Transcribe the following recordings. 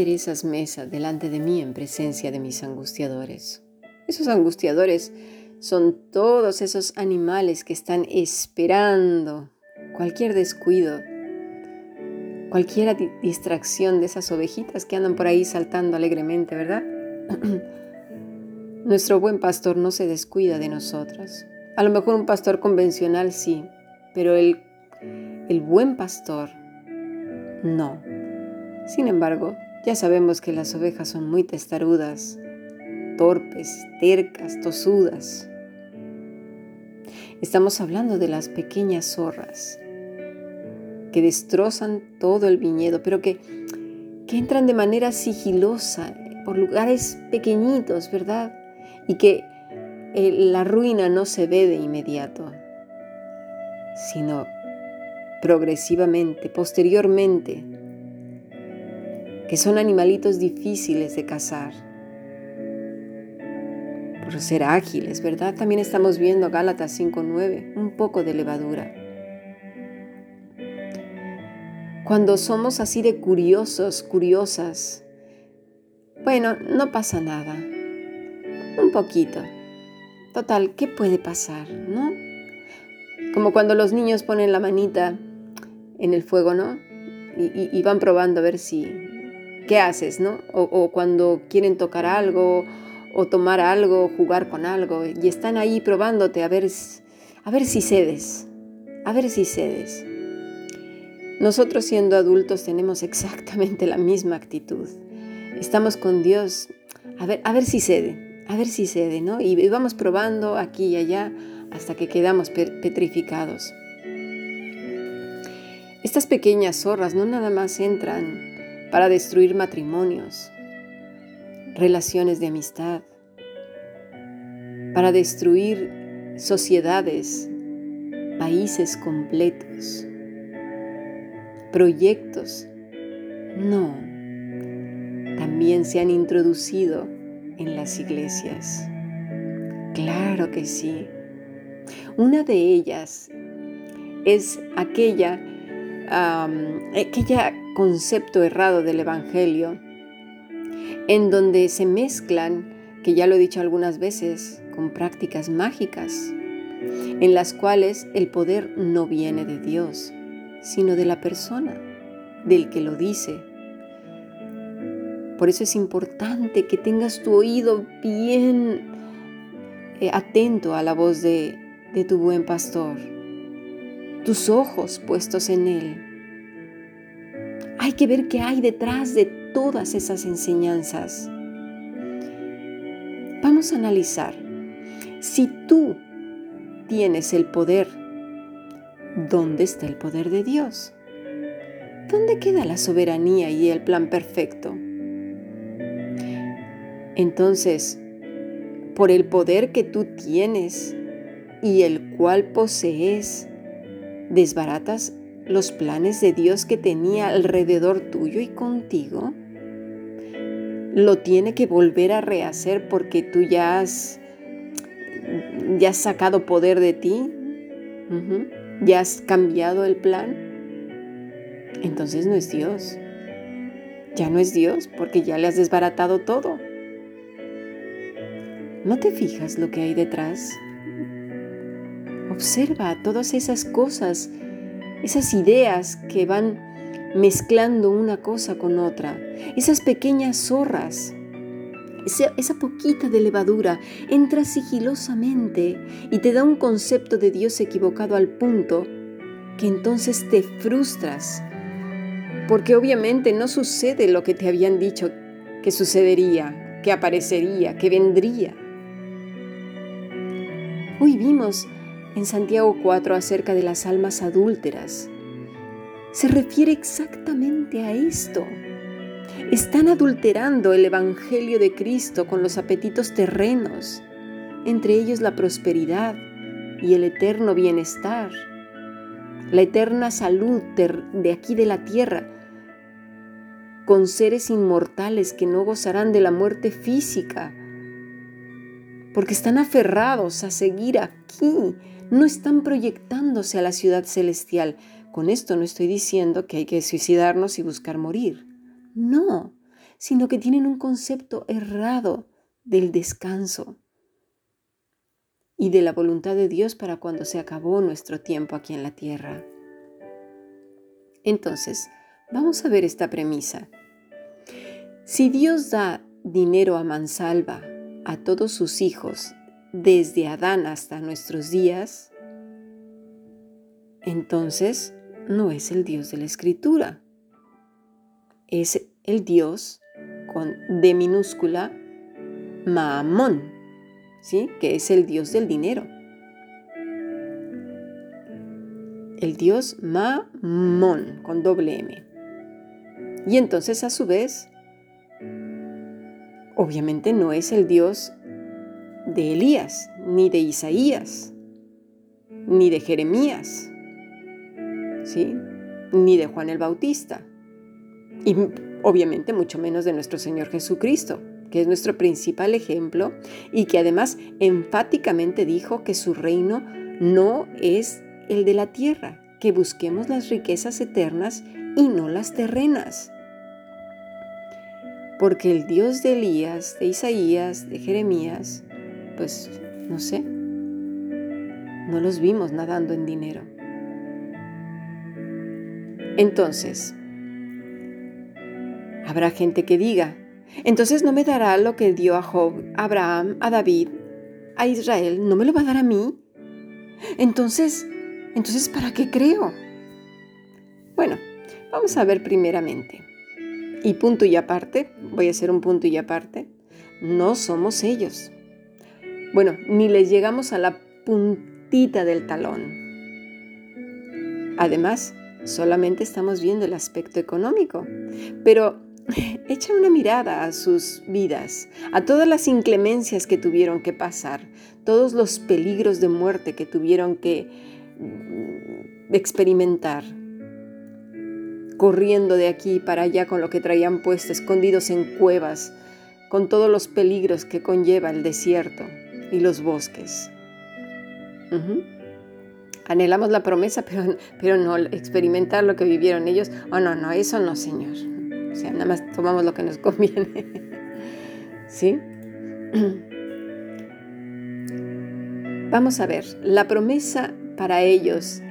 aderezas mesa delante de mí en presencia de mis angustiadores. Esos angustiadores son todos esos animales que están esperando cualquier descuido, cualquier distracción de esas ovejitas que andan por ahí saltando alegremente, ¿verdad? Nuestro buen pastor no se descuida de nosotros. A lo mejor un pastor convencional sí, pero el, el buen pastor no. Sin embargo, ya sabemos que las ovejas son muy testarudas, torpes, tercas, tosudas. Estamos hablando de las pequeñas zorras que destrozan todo el viñedo, pero que, que entran de manera sigilosa por lugares pequeñitos, ¿verdad? Y que eh, la ruina no se ve de inmediato, sino progresivamente, posteriormente, que son animalitos difíciles de cazar. Por ser ágiles, ¿verdad? También estamos viendo Gálatas 5.9, un poco de levadura. Cuando somos así de curiosos, curiosas, bueno, no pasa nada. Un poquito. Total, ¿qué puede pasar, no? Como cuando los niños ponen la manita en el fuego, ¿no? Y, y van probando a ver si, ¿qué haces, no? O, cuando quieren tocar algo o tomar algo, jugar con algo y están ahí probándote a ver, a ver si cedes, a ver si cedes. Nosotros siendo adultos tenemos exactamente la misma actitud. Estamos con Dios, a ver, a ver si cede, a ver si cede, ¿no? Y vamos probando aquí y allá hasta que quedamos petrificados. Estas pequeñas zorras no nada más entran para destruir matrimonios, relaciones de amistad, para destruir sociedades, países completos, proyectos. No, también se han introducido en las iglesias. Claro que sí. Una de ellas es aquella, aquella concepto errado del Evangelio, en donde se mezclan, que ya lo he dicho algunas veces, con prácticas mágicas, en las cuales el poder no viene de Dios, sino de la persona, del que lo dice. Por eso es importante que tengas tu oído bien eh, atento a la voz de, de tu buen pastor, tus ojos puestos en él hay que ver qué hay detrás de todas esas enseñanzas. Vamos a analizar. Si tú tienes el poder, ¿dónde está el poder de Dios? ¿Dónde queda la soberanía y el plan perfecto? Entonces, por el poder que tú tienes y el cual posees, desbaratas los planes de Dios que tenía alrededor tuyo y contigo? ¿Lo tiene que volver a rehacer porque tú ya has, ya has sacado poder de ti? ¿Ya has cambiado el plan? Entonces no es Dios. Ya no es Dios porque ya le has desbaratado todo. ¿No te fijas lo que hay detrás? Observa todas esas cosas esas ideas que van mezclando una cosa con otra, esas pequeñas zorras, esa, poquita de levadura entra sigilosamente y te da un concepto de Dios equivocado al punto que entonces te frustras, porque obviamente no sucede lo que te habían dicho que sucedería, que aparecería, que vendría. Hoy vimos en Santiago 4 acerca de las almas adúlteras. Se refiere exactamente a esto. Están adulterando el Evangelio de Cristo con los apetitos terrenos, entre ellos la prosperidad y el eterno bienestar, la eterna salud de aquí de la tierra, con seres inmortales que no gozarán de la muerte física, porque están aferrados a seguir aquí no están proyectándose a la ciudad celestial. Con esto no estoy diciendo que hay que suicidarnos y buscar morir. No, sino que tienen un concepto errado del descanso y de la voluntad de Dios para cuando se acabó nuestro tiempo aquí en la tierra. Entonces, vamos a ver esta premisa. Si Dios da dinero a mansalva a todos sus hijos desde Adán hasta nuestros días, entonces no es el Dios de la Escritura. Es el Dios con D minúscula, Maamón, ¿sí? que es el Dios del dinero. El Dios Maamón con doble M. Y entonces a su vez, obviamente no es el Dios de Elías, ni de Isaías, ni de Jeremías, ¿sí? ni de Juan el Bautista, y obviamente mucho menos de nuestro Señor Jesucristo, que es nuestro principal ejemplo y que además enfáticamente dijo que su reino no es el de la tierra, que busquemos las riquezas eternas y no las terrenas. Porque el Dios de Elías, de Isaías, de Jeremías, pues no sé, no los vimos nadando en dinero. Entonces, habrá gente que diga, entonces no me dará lo que dio a Job, a Abraham, a David, a Israel, no me lo va a dar a mí. Entonces, entonces, ¿para qué creo? Bueno, vamos a ver primeramente. Y punto y aparte, voy a hacer un punto y aparte, no somos ellos. Bueno, ni les llegamos a la puntita del talón. Además, solamente estamos viendo el aspecto económico, pero echa una mirada a sus vidas, a todas las inclemencias que tuvieron que pasar, todos los peligros de muerte que tuvieron que mm, experimentar, corriendo de aquí para allá con lo que traían puesto, escondidos en cuevas, con todos los peligros que conlleva el desierto y los bosques. Anhelamos la promesa, pero, pero no experimentar lo que vivieron ellos. Oh, no, no, eso no, Señor. O sea, nada más tomamos lo que nos conviene. ¿Sí? Vamos a ver, la promesa para ellos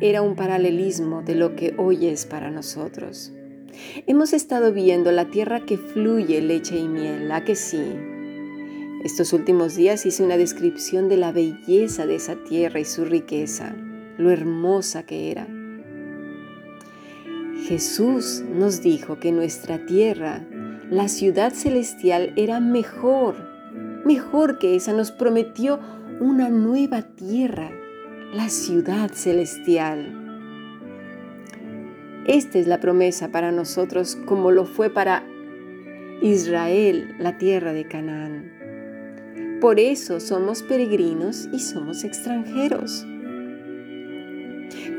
era un paralelismo de lo que hoy es para nosotros. Hemos estado viendo la tierra que fluye leche y miel, ¿a que sí? Estos últimos días hice una descripción de la belleza de esa tierra y su riqueza, lo hermosa que era. Jesús nos dijo que nuestra tierra, la ciudad celestial, era mejor, mejor que esa. Nos prometió una nueva tierra, la ciudad celestial. Esta es la promesa para nosotros como lo fue para Israel, la tierra de Canaán. Por eso somos peregrinos y somos extranjeros.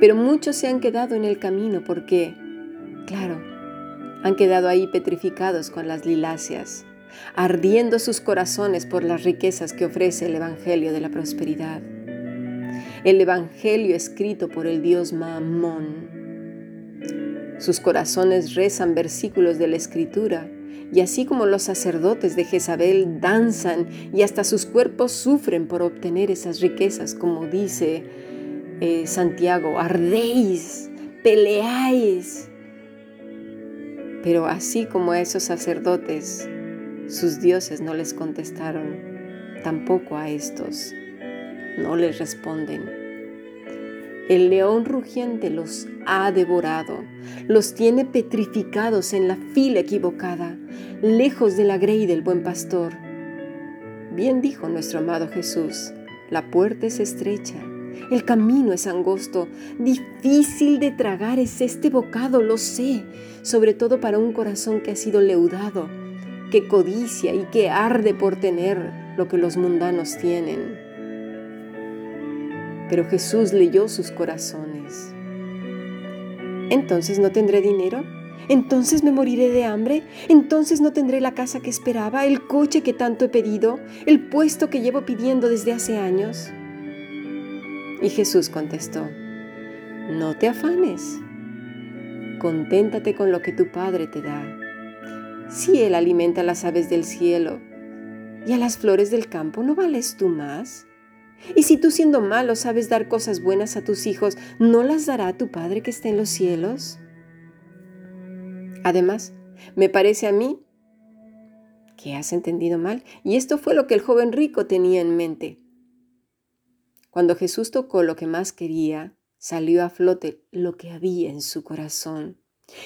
Pero muchos se han quedado en el camino porque, claro, han quedado ahí petrificados con las liláceas, ardiendo sus corazones por las riquezas que ofrece el Evangelio de la prosperidad. El Evangelio escrito por el Dios Mamón. Sus corazones rezan versículos de la Escritura y así como los sacerdotes de Jezabel danzan y hasta sus cuerpos sufren por obtener esas riquezas, como dice eh, Santiago, ardéis, peleáis. Pero así como a esos sacerdotes, sus dioses no les contestaron, tampoco a estos no les responden. El león rugiente los ha devorado, los tiene petrificados en la fila equivocada, lejos de la grey del buen pastor. Bien dijo nuestro amado Jesús, la puerta es estrecha, el camino es angosto, difícil de tragar es este bocado, lo sé, sobre todo para un corazón que ha sido leudado, que codicia y que arde por tener lo que los mundanos tienen. Pero Jesús leyó sus corazones. Entonces no tendré dinero, entonces me moriré de hambre, entonces no tendré la casa que esperaba, el coche que tanto he pedido, el puesto que llevo pidiendo desde hace años. Y Jesús contestó, no te afanes, conténtate con lo que tu Padre te da, Si Él alimenta a las aves del cielo y a las flores del campo, ¿no vales tú más? Y si tú siendo malo sabes dar cosas buenas a tus hijos, ¿no las dará tu Padre que está en los cielos? Además, me parece a mí que has entendido mal, y esto fue lo que el joven rico tenía en mente. Cuando Jesús tocó lo que más quería, salió a flote lo que había en su corazón.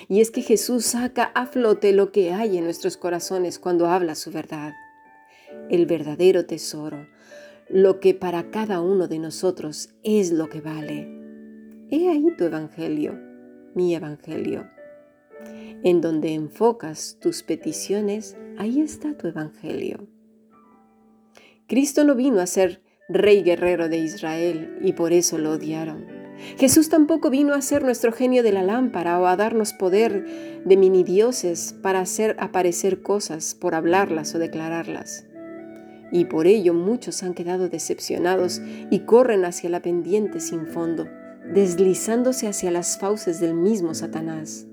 Y es que Jesús saca a flote lo que hay en nuestros corazones cuando habla su verdad. El verdadero tesoro, lo que para cada uno de nosotros es lo que vale. He ahí tu evangelio, mi evangelio. En donde enfocas tus peticiones, ahí está tu evangelio. Cristo no vino a ser rey guerrero de Israel y por eso lo odiaron. Jesús tampoco vino a ser nuestro genio de la lámpara o a darnos poder de mini dioses para hacer aparecer cosas por hablarlas o declararlas. Y por ello muchos han quedado decepcionados y corren hacia la pendiente sin fondo, deslizándose hacia las fauces del mismo Satanás.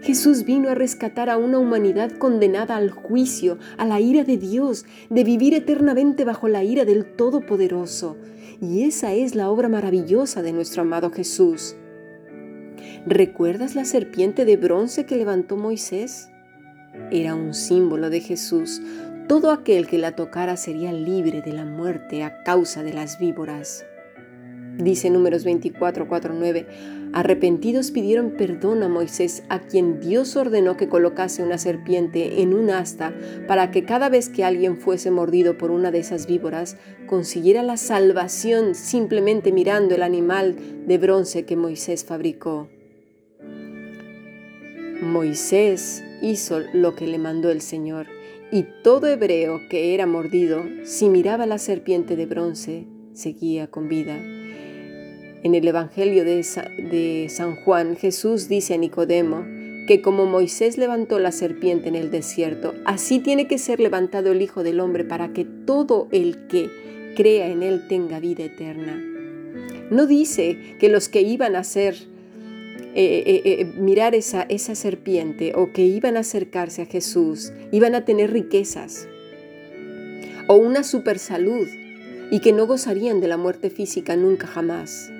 Jesús vino a rescatar a una humanidad condenada al juicio, a la ira de Dios, de vivir eternamente bajo la ira del Todopoderoso. Y esa es la obra maravillosa de nuestro amado Jesús. ¿Recuerdas la serpiente de bronce que levantó Moisés? Era un símbolo de Jesús. Todo aquel que la tocara sería libre de la muerte a causa de las víboras. Dice Números 24, 4, 9, arrepentidos pidieron perdón a Moisés, a quien Dios ordenó que colocase una serpiente en un asta para que cada vez que alguien fuese mordido por una de esas víboras, consiguiera la salvación simplemente mirando el animal de bronce que Moisés fabricó. Moisés hizo lo que le mandó el Señor, y todo hebreo que era mordido, si miraba la serpiente de bronce, seguía con vida. En el Evangelio de, San Juan, Jesús dice a Nicodemo que como Moisés levantó la serpiente en el desierto, así tiene que ser levantado el Hijo del Hombre para que todo el que crea en Él tenga vida eterna. No dice que los que iban a hacer eh, eh, eh, mirar esa, esa serpiente o que iban a acercarse a Jesús, iban a tener riquezas o una super salud y que no gozarían de la muerte física nunca jamás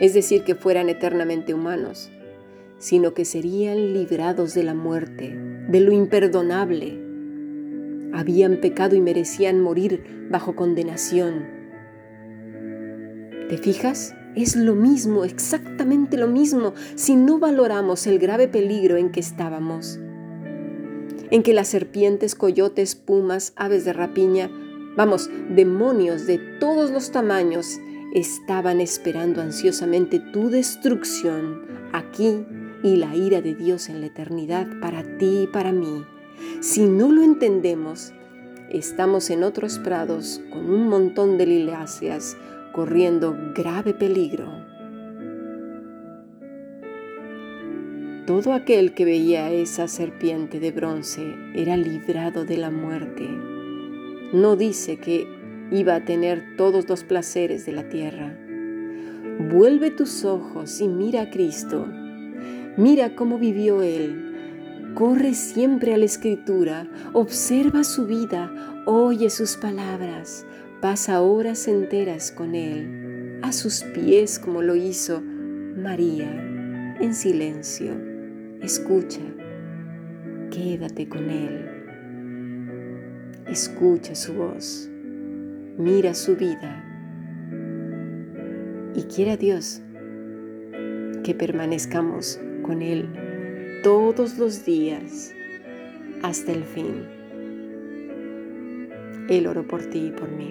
es decir, que fueran eternamente humanos, sino que serían librados de la muerte, de lo imperdonable. Habían pecado y merecían morir bajo condenación. ¿Te fijas? Es lo mismo, exactamente lo mismo, si no valoramos el grave peligro en que estábamos. En que las serpientes, coyotes, pumas, aves de rapiña, vamos, demonios de todos los tamaños estaban esperando ansiosamente tu destrucción aquí y la ira de Dios en la eternidad para ti y para mí. Si no lo entendemos, estamos en otros prados con un montón de liláceas corriendo grave peligro. Todo aquel que veía esa serpiente de bronce era librado de la muerte. No dice que iba a tener todos los placeres de la tierra. Vuelve tus ojos y mira a Cristo. Mira cómo vivió Él. Corre siempre a la escritura, observa su vida, oye sus palabras, pasa horas enteras con Él, a sus pies como lo hizo María, en silencio. Escucha, quédate con Él. Escucha su voz mira su vida y quiera Dios que permanezcamos con Él todos los días hasta el fin. Él oro por ti y por mí.